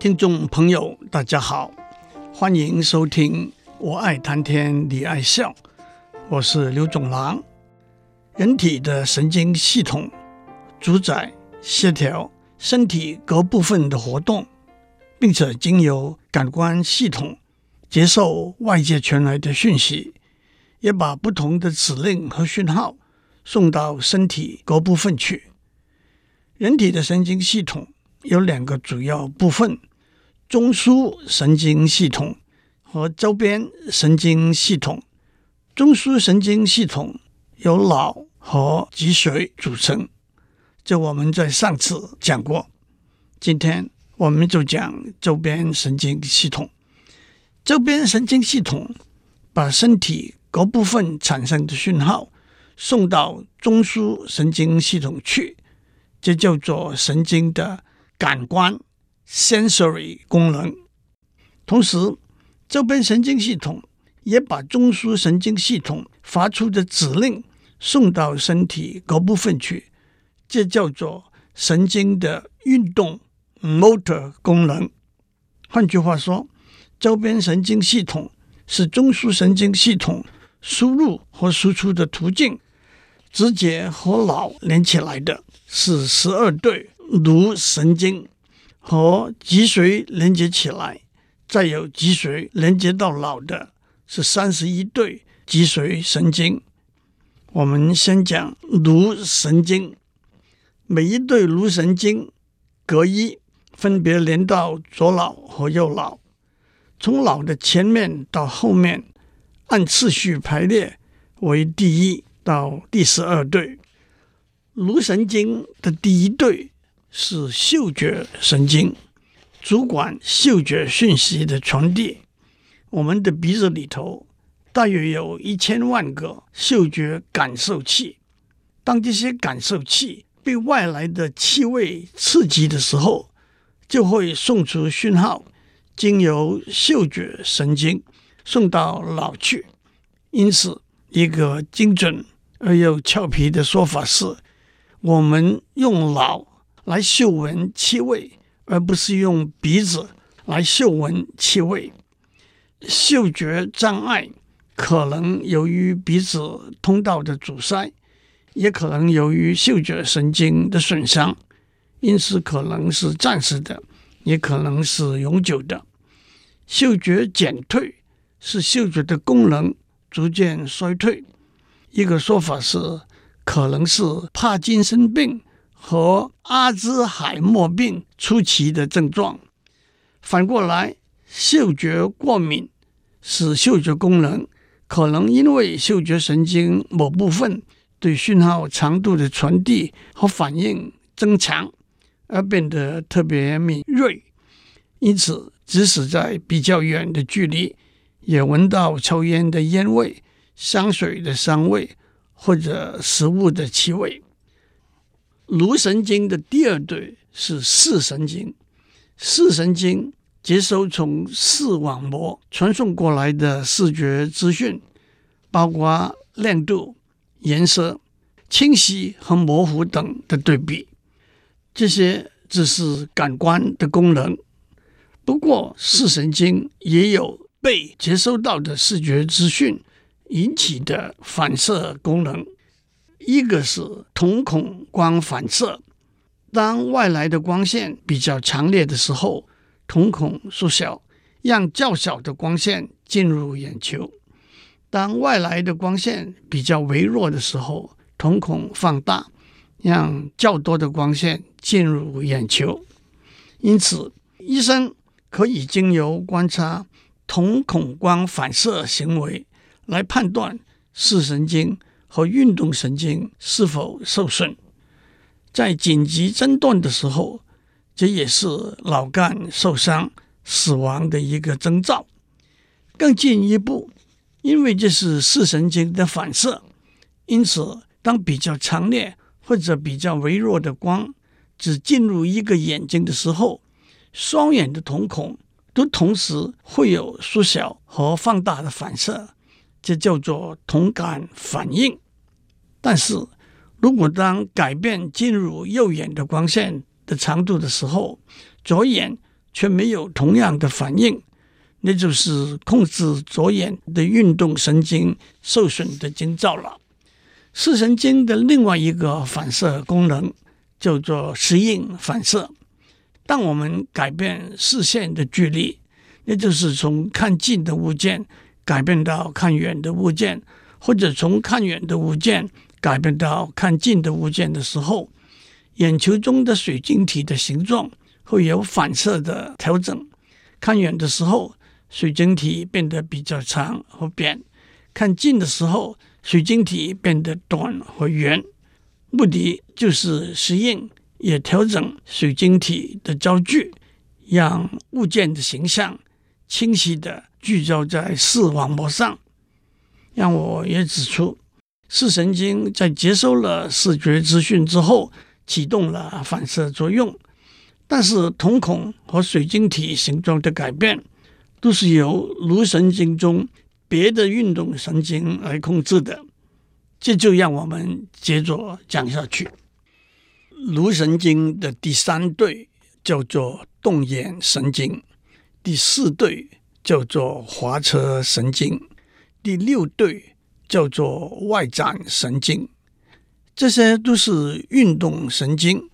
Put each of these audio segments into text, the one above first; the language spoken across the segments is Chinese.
听众朋友，大家好，欢迎收听《我爱谈天，你爱笑》，我是刘总郎。人体的神经系统主宰协调身体各部分的活动，并且经由感官系统接受外界传来的讯息，也把不同的指令和讯号送到身体各部分去。人体的神经系统有两个主要部分：中枢神经系统和周边神经系统。中枢神经系统由脑和脊髓组成，这我们在上次讲过。今天我们就讲周边神经系统。周边神经系统把身体各部分产生的讯号送到中枢神经系统去。这叫做神经的感官 （sensory） 功能。同时，周边神经系统也把中枢神经系统发出的指令送到身体各部分去，这叫做神经的运动 （motor） 功能。换句话说，周边神经系统是中枢神经系统输入和输出的途径。直接和脑连起来的是十二对颅神经，和脊髓连接起来，再由脊髓连接到脑的是三十一对脊髓神经。我们先讲颅神经，每一对颅神经各一，分别连到左脑和右脑，从脑的前面到后面，按次序排列为第一。到第十二对颅神经的第一对是嗅觉神经，主管嗅觉讯息的传递。我们的鼻子里头大约有一千万个嗅觉感受器，当这些感受器被外来的气味刺激的时候，就会送出讯号，经由嗅觉神经送到脑去。因此，一个精准而又俏皮的说法是：我们用脑来嗅闻气味，而不是用鼻子来嗅闻气味。嗅觉障碍可能由于鼻子通道的阻塞，也可能由于嗅觉神经的损伤，因此可能是暂时的，也可能是永久的。嗅觉减退是嗅觉的功能逐渐衰退。一个说法是，可能是帕金森病和阿兹海默病初期的症状。反过来，嗅觉过敏使嗅觉功能可能因为嗅觉神经某部分对讯号长度的传递和反应增强而变得特别敏锐，因此即使在比较远的距离也闻到抽烟的烟味。香水的香味，或者食物的气味。颅神经的第二对是视神经，视神经接收从视网膜传送过来的视觉资讯，包括亮度、颜色、清晰和模糊等的对比。这些只是感官的功能。不过，视神经也有被接收到的视觉资讯。引起的反射功能，一个是瞳孔光反射。当外来的光线比较强烈的时候，瞳孔缩小，让较小的光线进入眼球；当外来的光线比较微弱的时候，瞳孔放大，让较多的光线进入眼球。因此，医生可以经由观察瞳孔光反射行为。来判断视神经和运动神经是否受损，在紧急诊断的时候，这也是脑干受伤、死亡的一个征兆。更进一步，因为这是视神经的反射，因此当比较强烈或者比较微弱的光只进入一个眼睛的时候，双眼的瞳孔都同时会有缩小和放大的反射。这叫做同感反应。但是如果当改变进入右眼的光线的长度的时候，左眼却没有同样的反应，那就是控制左眼的运动神经受损的征兆了。视神经的另外一个反射功能叫做适应反射。当我们改变视线的距离，也就是从看近的物件改变到看远的物件，或者从看远的物件改变到看近的物件的时候，眼球中的水晶体的形状会有反射的调整。看远的时候，水晶体变得比较长和扁；看近的时候，水晶体变得短和圆。目的就是适应，也调整水晶体的焦距，让物件的形象清晰地聚焦在视网膜上。让我也指出，视神经在接收了视觉资讯之后，启动了反射作用。但是瞳孔和水晶体形状的改变，都是由颅神经中别的运动神经来控制的。这就让我们接着讲下去。颅神经的第三对叫做动眼神经，第四对叫做滑车神经，第六对叫做外展神经。这些都是运动神经，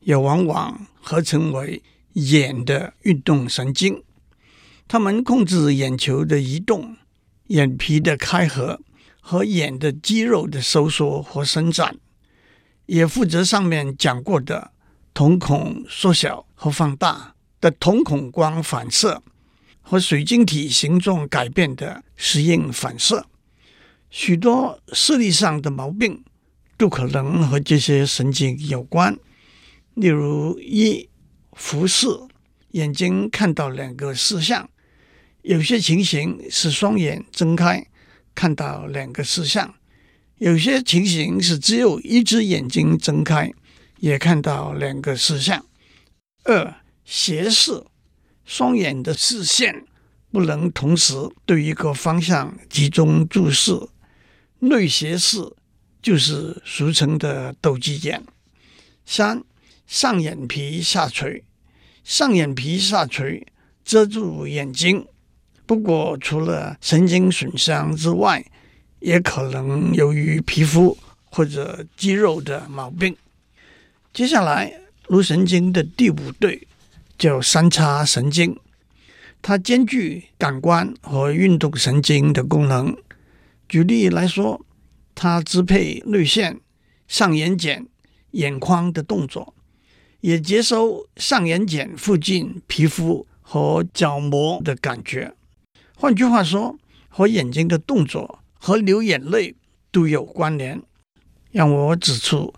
也往往。合称为眼的运动神经，它们控制眼球的移动、眼皮的开合和眼的肌肉的收缩和伸展，也负责上面讲过的瞳孔缩小和放大的瞳孔光反射和水晶体形状改变的适应反射。许多视力上的毛病都可能和这些神经有关。例如，一复视，眼睛看到两个视像；有些情形是双眼睁开看到两个视像；有些情形是只有一只眼睛睁开也看到两个视像。二斜视，双眼的视线不能同时对一个方向集中注视。内斜视就是俗称的斗鸡眼。三上眼皮下垂，上眼皮下垂遮住眼睛。不过，除了神经损伤之外，也可能由于皮肤或者肌肉的毛病。接下来，颅神经的第五对叫三叉神经，它兼具感官和运动神经的功能。举例来说，它支配泪腺、上眼睑、眼眶的动作。也接收上眼睑附近皮肤和角膜的感觉，换句话说，和眼睛的动作和流眼泪都有关联。让我指出，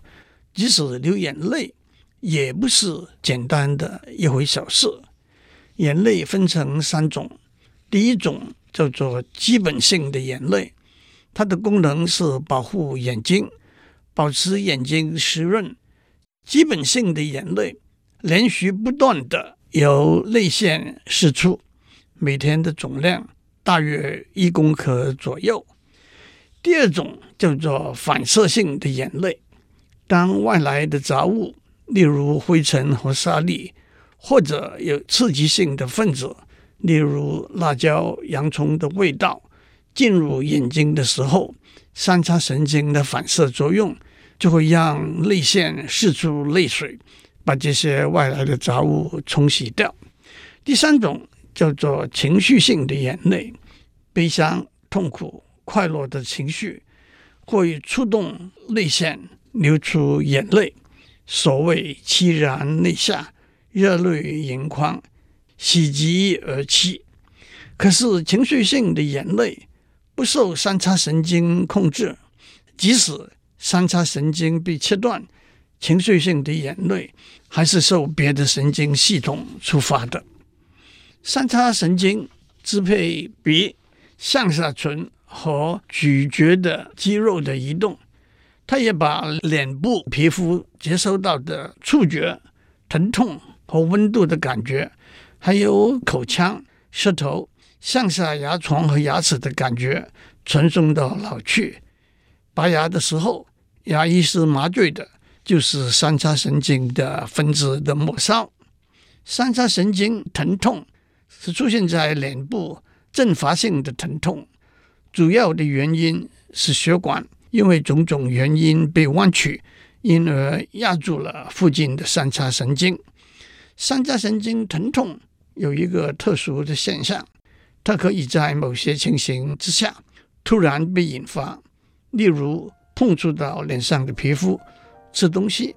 即使流眼泪，也不是简单的一回小事。眼泪分成三种，第一种叫做基本性的眼泪，它的功能是保护眼睛，保持眼睛湿润。基本性的眼泪连续不断的由泪腺释出，每天的总量大约一公克左右。第二种叫做反射性的眼泪，当外来的杂物，例如灰尘和沙粒，或者有刺激性的分子，例如辣椒、洋葱的味道，进入眼睛的时候，三叉神经的反射作用。就会让泪腺释出泪水，把这些外来的杂物冲洗掉。第三种叫做情绪性的眼泪，悲伤、痛苦、快乐的情绪会触动泪腺流出眼泪，所谓“凄然泪下，热泪盈眶，喜极而泣”。可是情绪性的眼泪不受三叉神经控制，即使三叉神经被切断，情绪性的眼泪还是受别的神经系统触发的。三叉神经支配鼻、上下唇和咀嚼的肌肉的移动，它也把脸部皮肤接收到的触觉、疼痛和温度的感觉，还有口腔、舌头、上下牙床和牙齿的感觉，传送到脑去。拔牙的时候，牙医是麻醉的，就是三叉神经的分支的末梢。三叉神经疼痛是出现在脸部阵发性的疼痛，主要的原因是血管因为种种原因被弯曲，因而压住了附近的三叉神经。三叉神经疼痛有一个特殊的现象，它可以在某些情形之下突然被引发，例如碰触到脸上的皮肤、吃东西、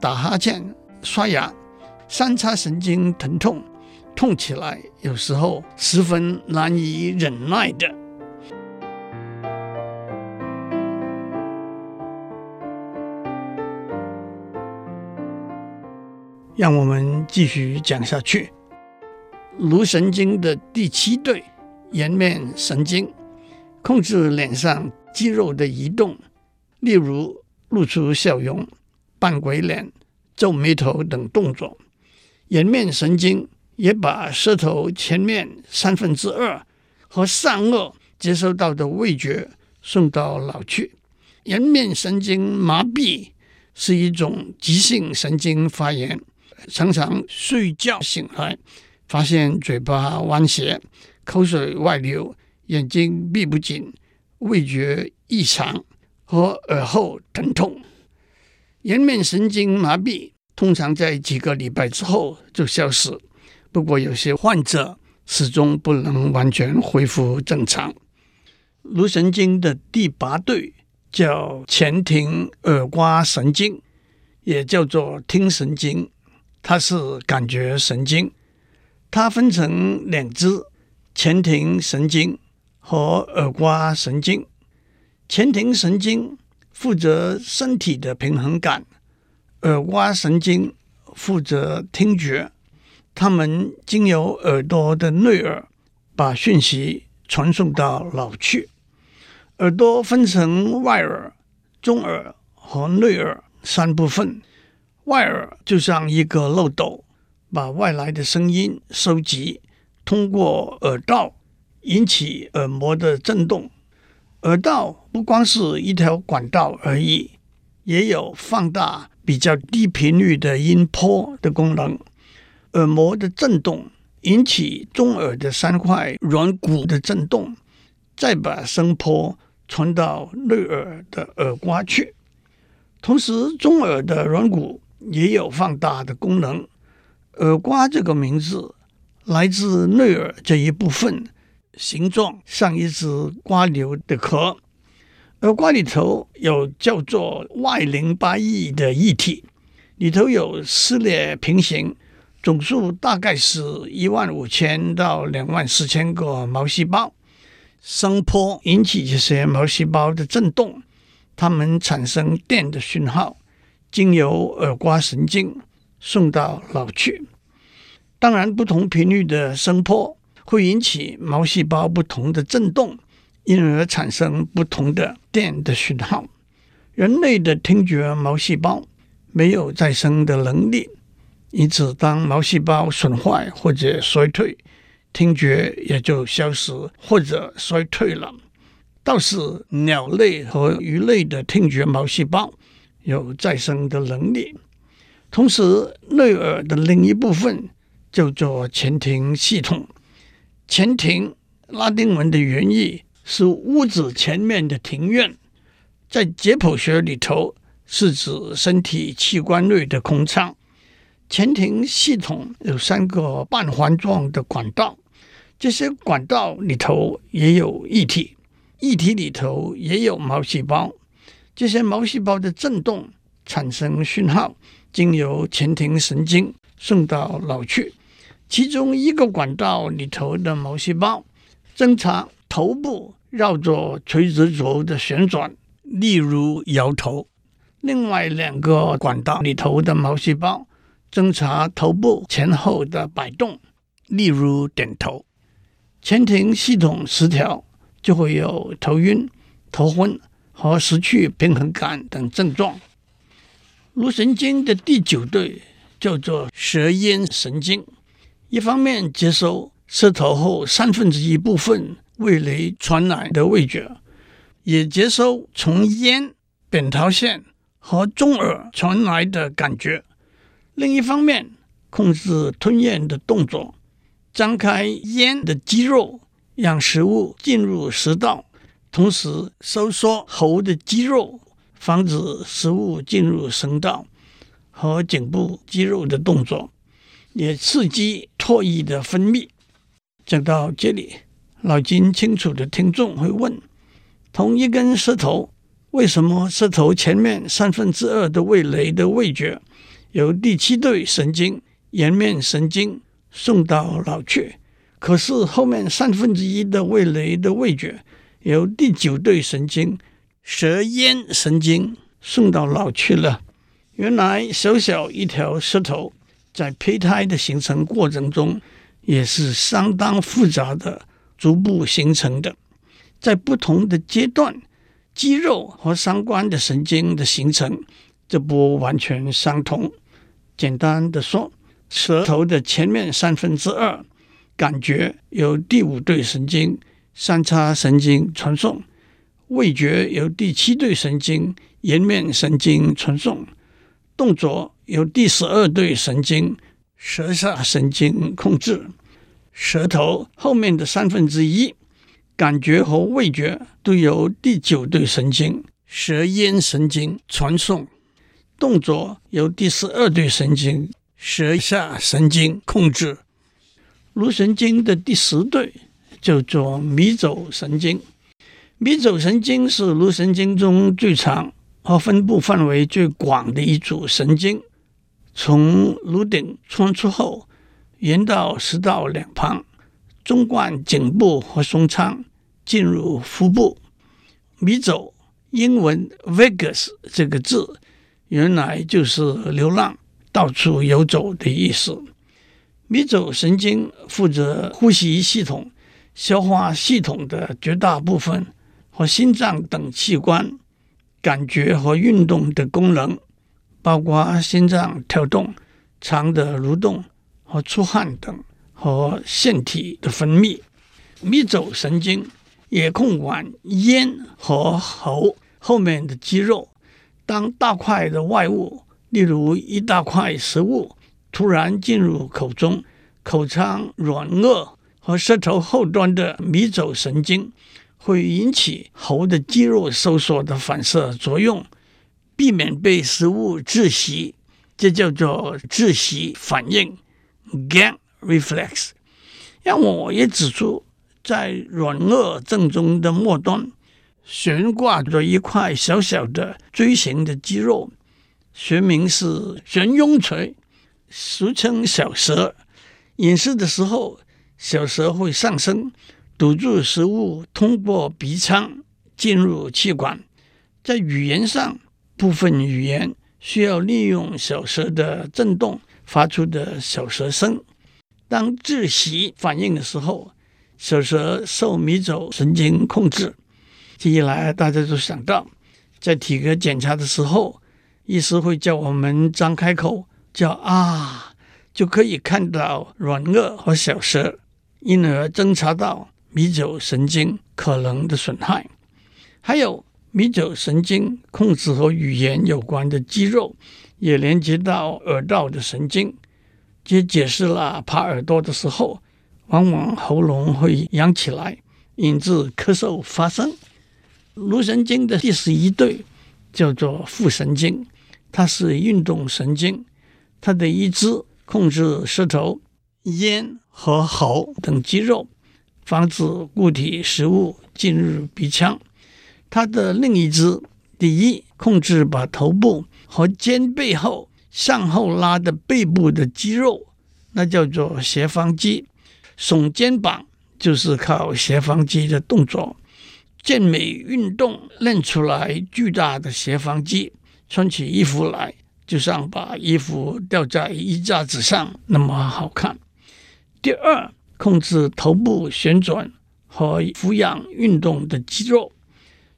打哈欠、刷牙。三叉神经疼痛，痛起来有时候十分难以忍耐的。让我们继续讲下去。颅神经的第七对颜面神经，控制脸上肌肉的移动，例如露出笑容、扮鬼脸、皱眉头等动作。颜面神经也把舌头前面三分之二和上颚接收到的味觉送到脑去。颜面神经麻痹是一种急性神经发炎，常常睡觉醒来，发现嘴巴歪斜、口水外流、眼睛闭不紧、味觉异常和耳后疼痛。颜面神经麻痹。通常在几个礼拜之后就消失，不过有些患者始终不能完全恢复正常。颅神经的第八对叫前庭耳蜗神经，也叫做听神经，它是感觉神经。它分成两支：前庭神经和耳蜗神经。前庭神经负责身体的平衡感。耳蜗神经负责听觉，它们经由耳朵的内耳把讯息传送到脑去。耳朵分成外耳、中耳和内耳三部分。外耳就像一个漏斗，把外来的声音收集，通过耳道引起耳膜的震动。耳道不光是一条管道而已，也有放大。比较低频率的音波的功能，耳膜的震动引起中耳的三块软骨的震动，再把声波传到内耳的耳蜗去。同时，中耳的软骨也有放大的功能。耳瓜这个名字来自内耳这一部分，形状像一只蜗牛的壳。耳瓜里头有叫做外淋巴液的液体，里头有撕裂平行，总数大概是一万五千到两万四千个毛细胞。声波引起这些毛细胞的震动，它们产生电的讯号，经由耳蜗神经送到脑去。当然，不同频率的声波会引起毛细胞不同的震动。因而产生不同的电的讯号。人类的听觉毛细胞没有再生的能力，因此当毛细胞损坏或者衰退，听觉也就消失或者衰退了。倒是鸟类和鱼类的听觉毛细胞有再生的能力。同时，内耳的另一部分叫做前庭系统。前庭，拉丁文的原意。是屋子前面的庭院，在解剖学里头是指身体器官内的空腔。前庭系统有三个半环状的管道，这些管道里头也有液体，液体里头也有毛细胞。这些毛细胞的震动产生讯号，经由前庭神经送到脑去。其中一个管道里头的毛细胞侦查。头部绕着垂直轴的旋转，例如摇头；另外两个管道里头的毛细胞侦查头部前后的摆动，例如点头。前庭系统失调，就会有头晕、头昏和失去平衡感等症状。颅神经的第九对叫做舌咽神经，一方面接收舌头后三分之一部分。味蕾传来的味觉，也接收从咽、扁桃腺和中耳传来的感觉。另一方面，控制吞咽的动作，张开咽的肌肉，让食物进入食道，同时收缩喉的肌肉，防止食物进入声道和颈部肌肉的动作，也刺激唾液的分泌。讲到这里，脑筋清楚的听众会问：同一根舌头，为什么舌头前面三分之二的味蕾的味觉由第七对神经颜面神经送到脑去，可是后面三分之一的味蕾的味觉由第九对神经舌咽神经送到脑去了？原来小小一条舌头，在胚胎的形成过程中，也是相当复杂的，逐步形成的。在不同的阶段，肌肉和相关的神经的形成这不完全相同。简单的说，舌头的前面三分之二感觉由第五对神经三叉神经传送，味觉由第七对神经颜面神经传送，动作由第十二对神经舌下神经控制。舌头后面的三分之一，感觉和味觉都由第九对神经舌咽神经传送，动作由第十二对神经舌下神经控制。颅神经的第十对叫做迷走神经，迷走神经是颅神经中最长和分布范围最广的一组神经，从颅顶穿出后。沿到食道两旁，纵贯颈部和胸腔，进入腹部。迷走，英文 vagus 这个字，原来就是流浪、到处游走的意思。迷走神经负责呼吸系统、消化系统的绝大部分和心脏等器官感觉和运动的功能，包括心脏跳动、肠的蠕动。和出汗等和腺体的分泌，迷走神经也控管咽和喉后面的肌肉。当大块的外物，例如一大块食物，突然进入口中，口腔软腭和舌头后端的迷走神经会引起喉的肌肉收缩的反射作用，避免被食物窒息，这叫做窒息反应。Gag reflex，让我也指出，在软腭正中的末端悬挂着一块小小的锥形的肌肉，学名是悬雍垂，俗称小舌。饮食的时候，小舌会上升，堵住食物通过鼻腔进入气管。在语言上，部分语言需要利用小舌的震动。发出的小舌声，当窒息反应的时候，小舌受迷走神经控制。这一来，大家就想到，在体格检查的时候，医师会叫我们张开口叫啊，就可以看到软腭和小舌，因而侦查到迷走神经可能的损害。还有迷走神经控制和语言有关的肌肉。也连接到耳道的神经，这解释了爬耳朵的时候，往往喉咙会痒起来，引致咳嗽发生。颅神经的第十一对叫做副神经，它是运动神经，它的一支控制舌头、咽和喉等肌肉，防止固体食物进入鼻腔。它的另一只，第一控制把头部。和肩背后向后拉的背部的肌肉，那叫做斜方肌。耸肩膀就是靠斜方肌的动作。健美运动练出来巨大的斜方肌，穿起衣服来就像把衣服吊在衣架子上那么好看。第二，控制头部旋转和俯仰运动的肌肉。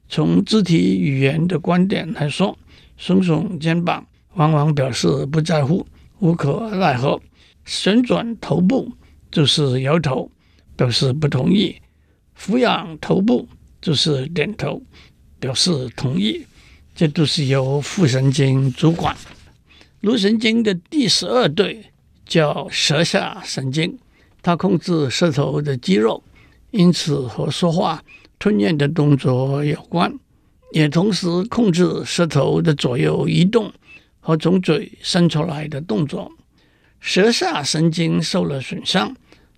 从肢体语言的观点来说。耸耸肩膀，往往表示不在乎、无可奈何；旋转头部就是摇头，表示不同意；俯仰头部就是点头，表示同意。这都是由副神经主管。颅神经的第十二对叫舌下神经，它控制舌头的肌肉，因此和说话、吞咽的动作有关，也同时控制舌头的左右移动和从嘴伸出来的动作。舌下神经受了损伤，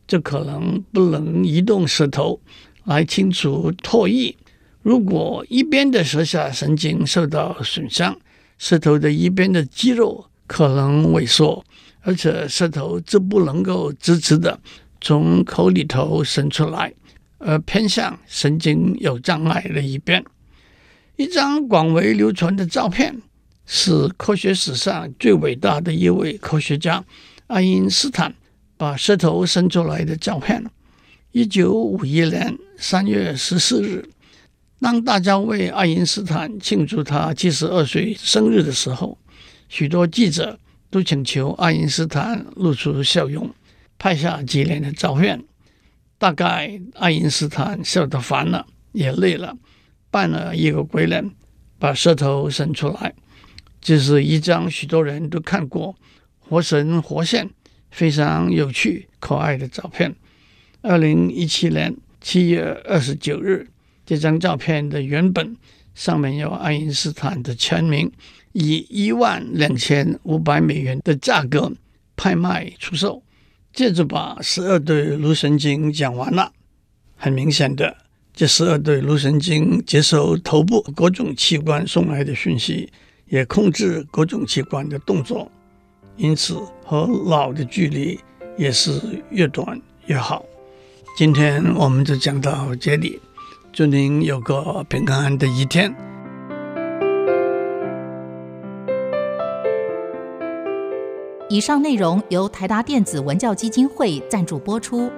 就可能不能移动舌头来清除唾液。如果一边的舌下神经受到损伤，舌头的一边的肌肉可能萎缩，而且舌头就不能够直直的从口里头伸出来，而偏向神经有障碍的一边。一张广为流传的照片是科学史上最伟大的一位科学家爱因斯坦把舌头伸出来的照片。一九五一年三月十四日。当大家为爱因斯坦庆祝他七十二岁生日的时候，许多记者都请求爱因斯坦露出笑容，拍下纪念的照片。大概爱因斯坦笑得烦了，也累了，扮了一个鬼脸，把舌头伸出来。这是一张许多人都看过、活神活现、非常有趣可爱的照片。二零一七年七月二十九日。这张照片的原本上面有爱因斯坦的签名，以一万两千五百美元的价格拍卖出售。接着把十二对颅神经讲完了。很明显的，这十二对颅神经接收头部各种器官送来的讯息，也控制各种器官的动作，因此和脑的距离也是越短越好。今天我们就讲到这里。祝您有个平安的一天。以上内容由台达电子文教基金会赞助播出。